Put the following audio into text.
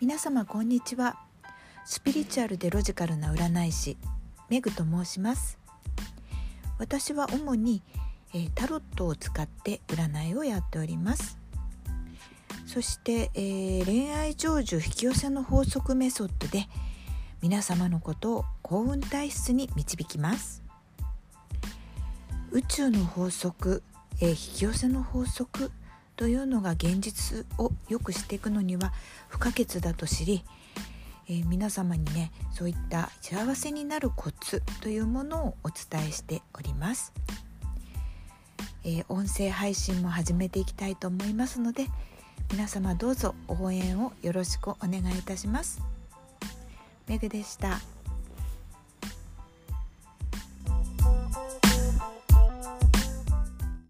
皆様こんにちは。スピリチュアルでロジカルな占い師メグと申します。私は主に、えー、タロットを使って占いをやっております。そして、えー、恋愛成就引き寄せの法則メソッドで皆様のことを幸運体質に導きます。宇宙の法則、えー、引き寄せの法則というのが現実を良くしていくのには不可欠だと知り、えー、皆様にねそういった幸せになるコツというものをお伝えしております、えー、音声配信も始めていきたいと思いますので皆様どうぞ応援をよろしくお願いいたしますメグでした。